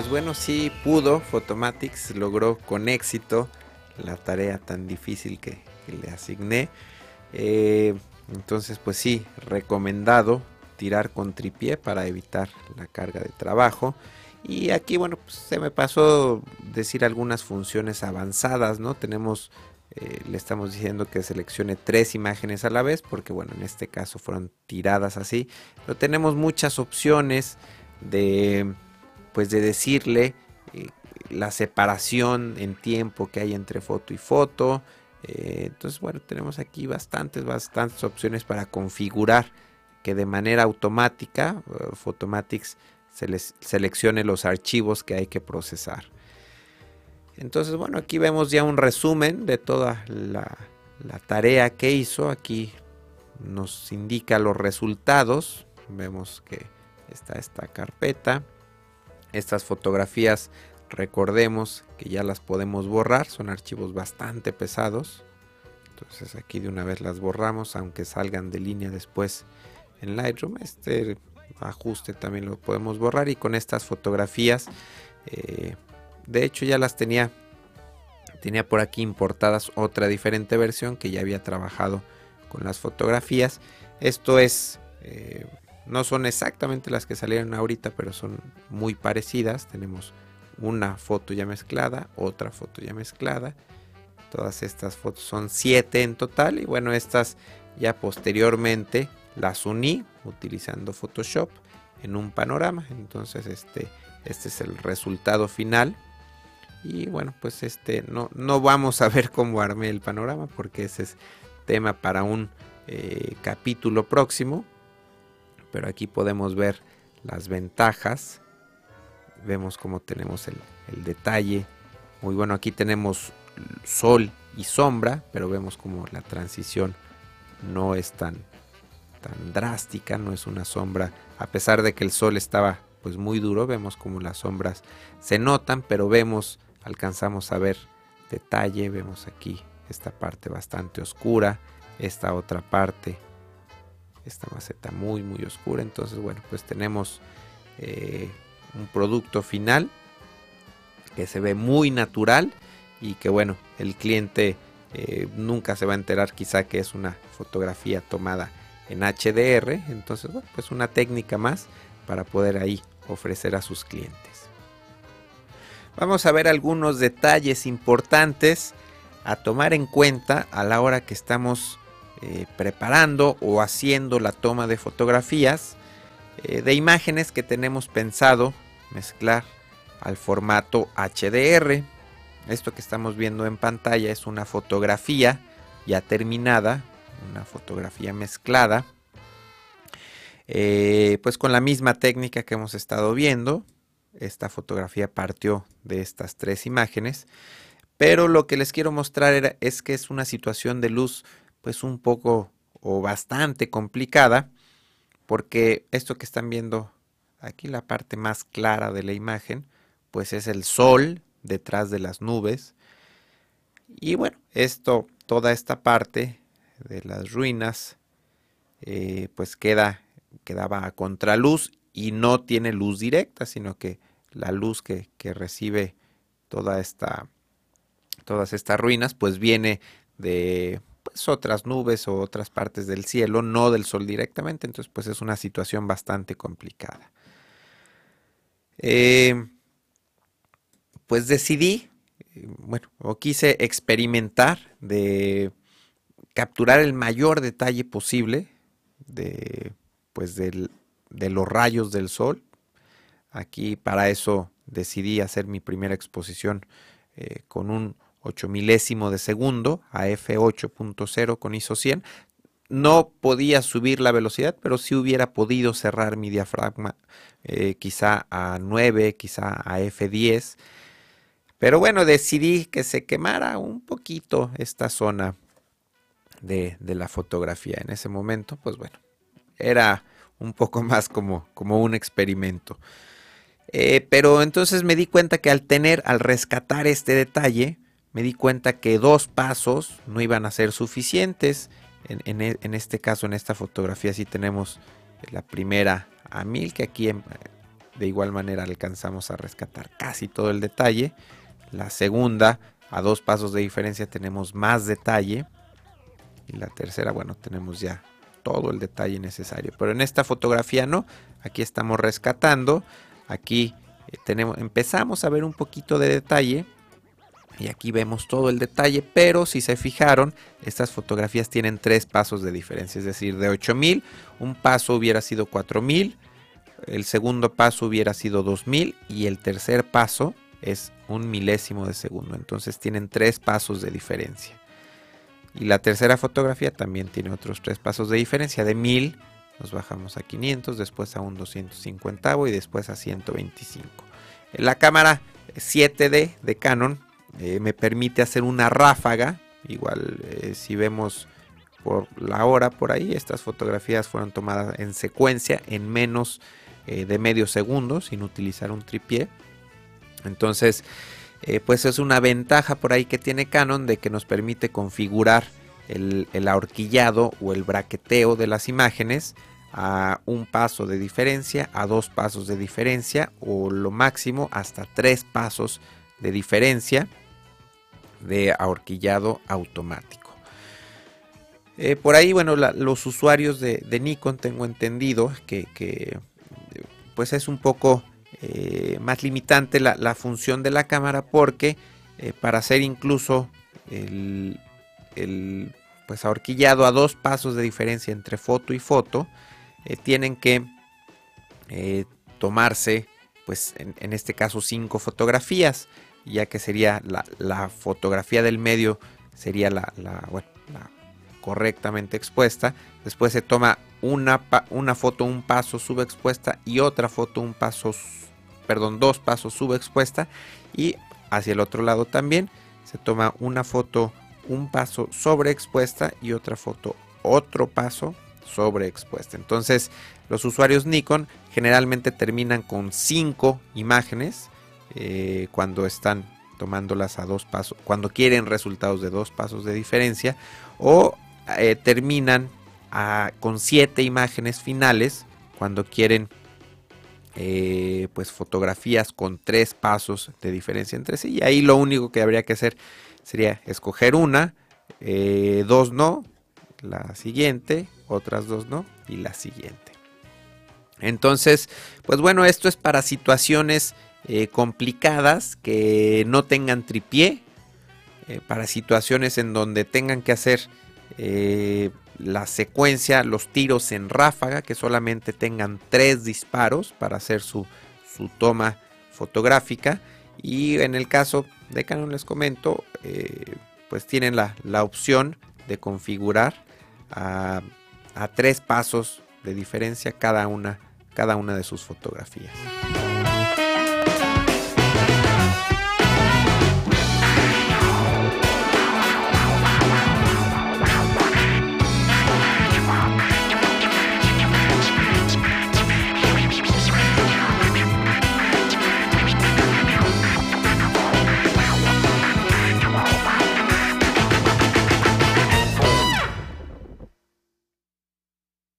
pues bueno, sí pudo, Photomatics logró con éxito la tarea tan difícil que, le asigné. Eh, entonces, pues sí, recomendado tirar con tripié para evitar la carga de trabajo. Y aquí, bueno, pues se me pasó decir algunas funciones avanzadas, ¿no? Tenemos, eh, le estamos diciendo que seleccione tres imágenes a la vez, porque bueno, en este caso fueron tiradas así. Pero tenemos muchas opciones de, pues de decirle eh, la separación en tiempo que hay entre foto y foto. Eh, entonces, bueno, tenemos aquí bastantes, bastantes opciones para configurar que de manera automática Photomatics se les seleccione los archivos que hay que procesar. Entonces, bueno, aquí vemos ya un resumen de toda la, tarea que hizo. Aquí nos indica los resultados. Vemos que está esta carpeta. Estas fotografías, recordemos que ya las podemos borrar. Son archivos bastante pesados. Entonces aquí de una vez las borramos, aunque salgan de línea después en Lightroom. Este ajuste también lo podemos borrar y con estas fotografías eh, de hecho ya las tenía tenía por aquí importadas otra diferente versión que ya había trabajado con las fotografías esto es eh, no son exactamente las que salieron ahorita pero son muy parecidas tenemos una foto ya mezclada otra foto ya mezclada todas estas fotos son siete en total y bueno estas ya posteriormente las uní utilizando Photoshop en un panorama. Entonces este, este es el resultado final. Y bueno, pues este no, no vamos a ver cómo armé el panorama porque ese es tema para un eh, capítulo próximo. Pero aquí podemos ver las ventajas. Vemos cómo tenemos el, detalle. Muy bueno, aquí tenemos sol y sombra, pero vemos como la transición no es tan, tan drástica, no es una sombra, a pesar de que el sol estaba pues muy duro, vemos como las sombras se notan, pero vemos, alcanzamos a ver detalle, vemos aquí esta parte bastante oscura, esta otra parte, esta maceta muy muy oscura, entonces bueno, pues tenemos eh, un producto final que se ve muy natural y que bueno, el cliente eh, nunca se va a enterar quizá que es una fotografía tomada en HDR. Entonces, bueno, pues una técnica más para poder ahí ofrecer a sus clientes. Vamos a ver algunos detalles importantes a tomar en cuenta a la hora que estamos eh, preparando o haciendo la toma de fotografías eh, de imágenes que tenemos pensado mezclar al formato HDR. Esto que estamos viendo en pantalla es una fotografía ya terminada una fotografía mezclada. Eh, pues con la misma técnica que hemos estado viendo. Esta fotografía partió de estas tres imágenes. Pero lo que les quiero mostrar es que es una situación de luz pues un poco o bastante complicada. Porque esto que están viendo aquí, la parte más clara de la imagen, pues es el sol detrás de las nubes. Y bueno, esto, toda esta parte de las ruinas, eh, pues queda, quedaba a contraluz y no tiene luz directa, sino que la luz que, recibe toda esta, todas estas ruinas, pues viene de pues, otras nubes o otras partes del cielo, no del sol directamente, entonces pues es una situación bastante complicada. Eh, pues decidí, bueno, o quise experimentar de capturar el mayor detalle posible de, pues de los rayos del sol. Aquí para eso decidí hacer mi primera exposición eh, con un 8 milésimo de segundo a f8.0 con ISO 100. No podía subir la velocidad, pero sí hubiera podido cerrar mi diafragma eh, quizá a 9, quizá a f10. Pero bueno, decidí que se quemara un poquito esta zona de, la fotografía. En ese momento, pues bueno, era un poco más como, como un experimento. Eh, pero entonces me di cuenta que al tener, al rescatar este detalle, me di cuenta que dos pasos no iban a ser suficientes. En, e, este caso, en esta fotografía, sí tenemos la primera a mil, que aquí em, de igual manera alcanzamos a rescatar casi todo el detalle. La segunda, a dos pasos de diferencia tenemos más detalle. Y la tercera, bueno, tenemos ya todo el detalle necesario. Pero en esta fotografía no, aquí estamos rescatando. Aquí eh, tenemos, empezamos a ver un poquito de detalle. Y aquí vemos todo el detalle, pero si se fijaron, estas fotografías tienen tres pasos de diferencia, es decir, de 8000, un paso hubiera sido 4000, el segundo paso hubiera sido 2000 y el tercer paso es un milésimo de segundo. Entonces tienen tres pasos de diferencia. Y la tercera fotografía también tiene otros tres pasos de diferencia. De 1000 nos bajamos a 500, después a un 250 y después a 125. La cámara 7D de Canon eh, me permite hacer una ráfaga. Igual eh, si vemos por la hora por ahí, estas fotografías fueron tomadas en secuencia en menos eh, de medio segundo sin utilizar un tripié. Entonces, pues es una ventaja por ahí que tiene Canon de que nos permite configurar el, ahorquillado o el braqueteo de las imágenes a un paso de diferencia, a dos pasos de diferencia o lo máximo hasta tres pasos de diferencia de ahorquillado automático. Eh, por ahí, bueno, los usuarios de, Nikon tengo entendido que, pues es un poco eh, más limitante la, función de la cámara porque eh, para hacer incluso el, pues ahorquillado a dos pasos de diferencia entre foto y foto tienen que tomarse pues en, este caso cinco fotografías ya que sería la, fotografía del medio sería la, correctamente expuesta después se toma una, una foto un paso subexpuesta y otra foto un paso, perdón, dos pasos subexpuesta y hacia el otro lado también se toma una foto un paso sobreexpuesta y otra foto otro paso sobreexpuesta. Entonces los usuarios Nikon generalmente terminan con cinco imágenes eh, cuando están tomándolas a dos pasos, cuando quieren resultados de dos pasos de diferencia o eh, terminan con siete imágenes finales cuando quieren eh, pues fotografías con tres pasos de diferencia entre sí. Y ahí lo único que habría que hacer sería escoger una dos no la siguiente otras dos no y la siguiente. Entonces pues bueno esto es para situaciones eh, complicadas que no tengan tripié para situaciones en donde tengan que hacer la secuencia, los tiros en ráfaga, que solamente tengan tres disparos para hacer su, toma fotográfica. Y en el caso de Canon les comento, eh, pues tienen la, opción de configurar a, a, tres pasos de diferencia cada una, cada una de sus fotografías.